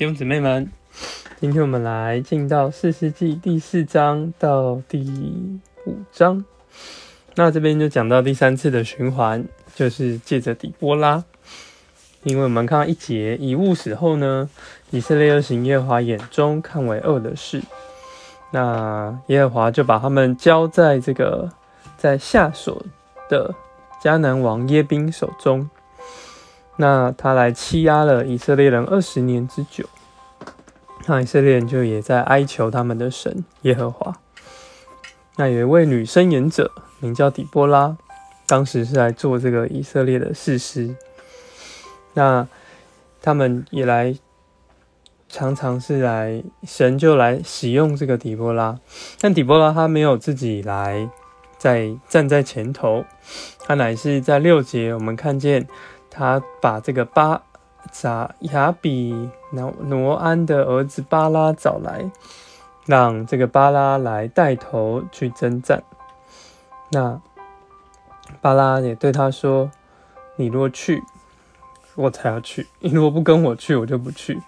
弟兄姊妹们，今天我们来进到四世纪第四章到第五章。那这边就讲到第三次的循环，就是借着底波拉，因为我们看到一节以物死后呢，以色列又行耶和华眼中看为恶的事，那耶和华就把他们交在这个在下所的迦南王耶宾手中。那他来欺压了以色列人二十年之久，那以色列人就也在哀求他们的神耶和华。那有一位女申言者，名叫底波拉，当时是来做这个以色列的士师。那他们也来，常常是来神就来使用这个底波拉，但底波拉他没有自己来在站在前头，他乃是在六节我们看见。他把这个巴扎亚比挪挪安的儿子巴拉找来，让这个巴拉来带头去征战。那巴拉也对他说：“你若去，我才要去；你如果不跟我去，我就不去。”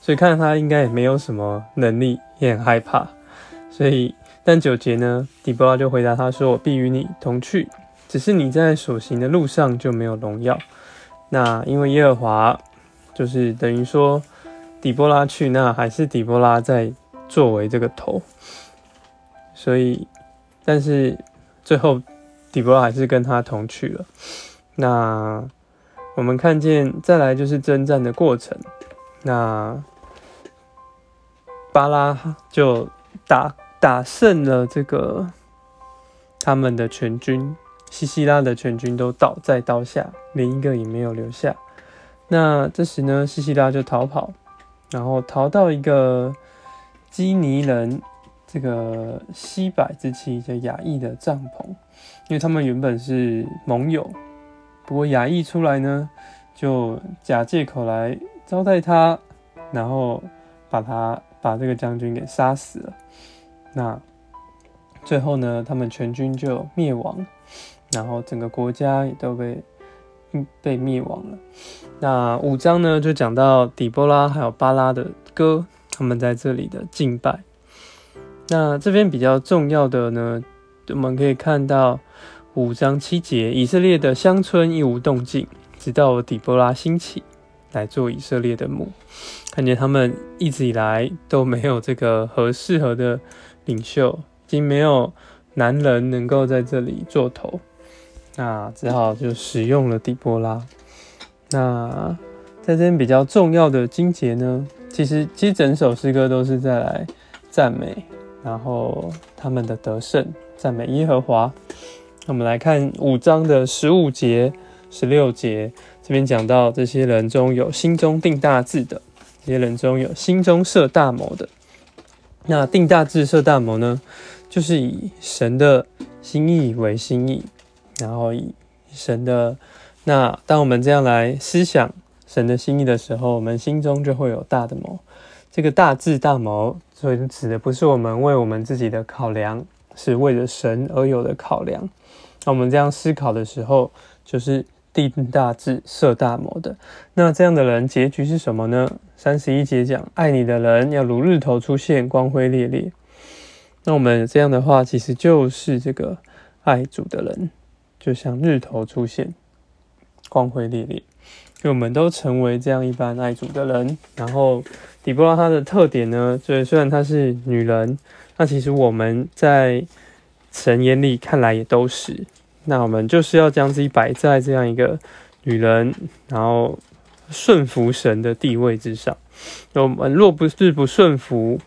所以看他应该也没有什么能力，也很害怕。所以，但九节呢，底波拉就回答他说：“我必与你同去，只是你在所行的路上就没有荣耀。”那因为耶和华就是等于说，底波拉去，那还是底波拉在作为这个头，所以，但是最后底波拉还是跟他同去了。那我们看见再来就是征战的过程，那巴拉就打打胜了这个他们的全军。西西拉的全军都倒在刀下，连一个也没有留下。那这时呢，西西拉就逃跑，然后逃到一个基尼人这个西柏之妻叫雅意的帐篷，因为他们原本是盟友。不过雅意出来呢，就假借口来招待他，然后把他把这个将军给杀死了。那最后呢，他们全军就灭亡。然后整个国家也都被被灭亡了。那五章呢，就讲到底波拉还有巴拉的歌，他们在这里的敬拜。那这边比较重要的呢，我们可以看到五章七节，以色列的乡村一无动静，直到底波拉兴起来做以色列的母。看见他们一直以来都没有这个合适合的领袖，已经没有男人能够在这里做头。那只好就使用了底波拉。那在这边比较重要的经节呢，其实其实整首诗歌都是在来赞美，然后他们的得胜，赞美耶和华。那我们来看五章的十五节、十六节，这边讲到这些人中有心中定大志的，这些人中有心中设大谋的。那定大志、设大谋呢，就是以神的心意为心意。然后以神的那，当我们这样来思想神的心意的时候，我们心中就会有大的谋。这个大智大谋，所以指的不是我们为我们自己的考量，是为了神而有的考量。那我们这样思考的时候，就是定大志、设大谋的。那这样的人结局是什么呢？三十一节讲，爱你的人要如日头出现，光辉烈烈。那我们这样的话，其实就是这个爱主的人。就像日头出现，光辉烈烈，因为我们都成为这样一般爱主的人。然后，底波拉她的特点呢，就是虽然她是女人，那其实我们在神眼里看来也都是。那我们就是要将自己摆在这样一个女人，然后顺服神的地位之上。我们若不是不顺服，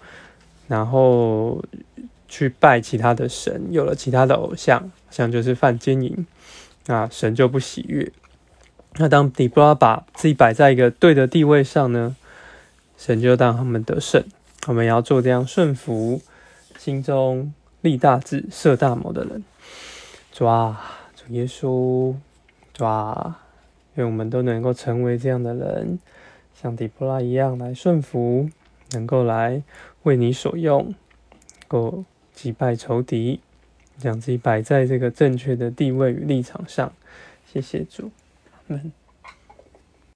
然后去拜其他的神，有了其他的偶像。像就是犯奸淫，那神就不喜悦。那当底波拉把自己摆在一个对的地位上呢，神就当他们得胜。我们也要做这样顺服、心中立大志、设大谋的人。主啊，主耶稣，主啊，愿我们都能够成为这样的人，像底波拉一样来顺服，能够来为你所用，够击败仇敌。将自己摆在这个正确的地位与立场上，谢谢主，阿门。